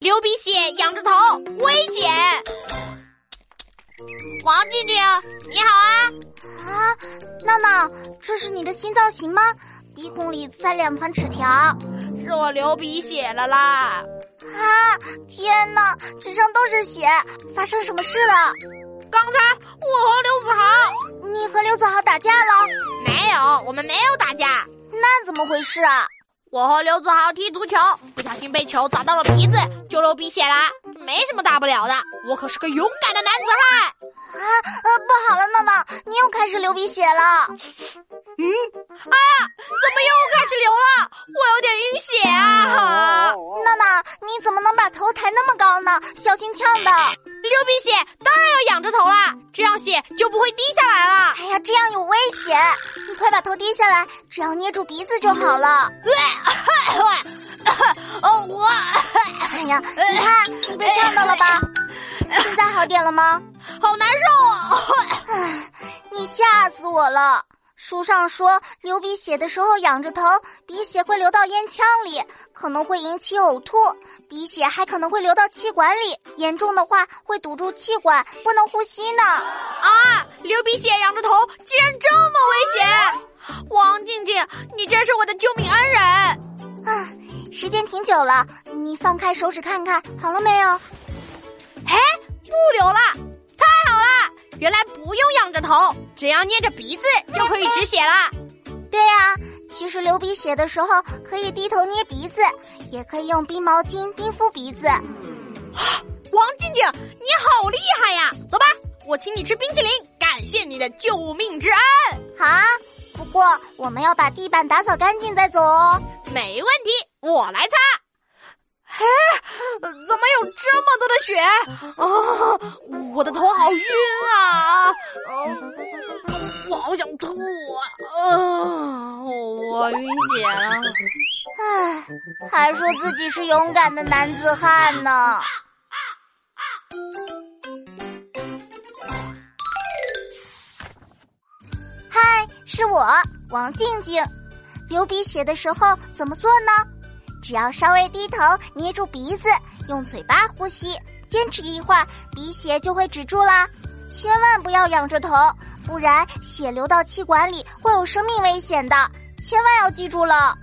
流鼻血，仰着头，危险！王静静，你好啊！啊，闹闹，这是你的新造型吗？鼻孔里塞两团纸条，是我流鼻血了啦！啊，天哪，纸上都是血，发生什么事了？刚才我和刘子豪，你和刘子豪打架了？没有，我们没有打架。那怎么回事啊？我和刘子豪踢足球，不小心被球砸到了鼻子，就流鼻血啦。没什么大不了的，我可是个勇敢的男子汉。啊，呃，不好了，闹闹，你又开始流鼻血了。嗯，哎呀，怎么又开始流了？我有点晕血啊！闹闹，你怎么能把头抬那么高呢？小心呛的。流鼻血当然要仰着头啦，这样血就不会滴下来了。哎呀，这样有危险，你快把头低下来，只要捏住鼻子就好了。哦，我，哎呀，你看你被呛到了吧？现在好点了吗？好难受啊！唉，你吓死我了。书上说，流鼻血的时候仰着头，鼻血会流到咽腔里，可能会引起呕吐。鼻血还可能会流到气管里，严重的话会堵住气管，不能呼吸呢。啊！流鼻血仰着头，竟然这么危险！王静静，你真是我的救命恩人。啊，时间挺久了，你放开手指看看，好了没有？哎，不流了，太好了！原来不用仰着头，只要捏着鼻子就可以止血啦。对呀，其实流鼻血的时候可以低头捏鼻子，也可以用冰毛巾冰敷鼻子。王静静，你好厉害呀！走吧，我请你吃冰淇淋，感谢你的救命之恩。好啊，不过我们要把地板打扫干净再走哦。没问题，我来擦。哎，怎么有这么多的血啊！我的头好晕啊！啊，我好想吐啊！啊，我晕血了。唉，还说自己是勇敢的男子汉呢。嗨，是我王静静。流鼻血的时候怎么做呢？只要稍微低头，捏住鼻子，用嘴巴呼吸，坚持一会儿，鼻血就会止住啦。千万不要仰着头，不然血流到气管里会有生命危险的。千万要记住了。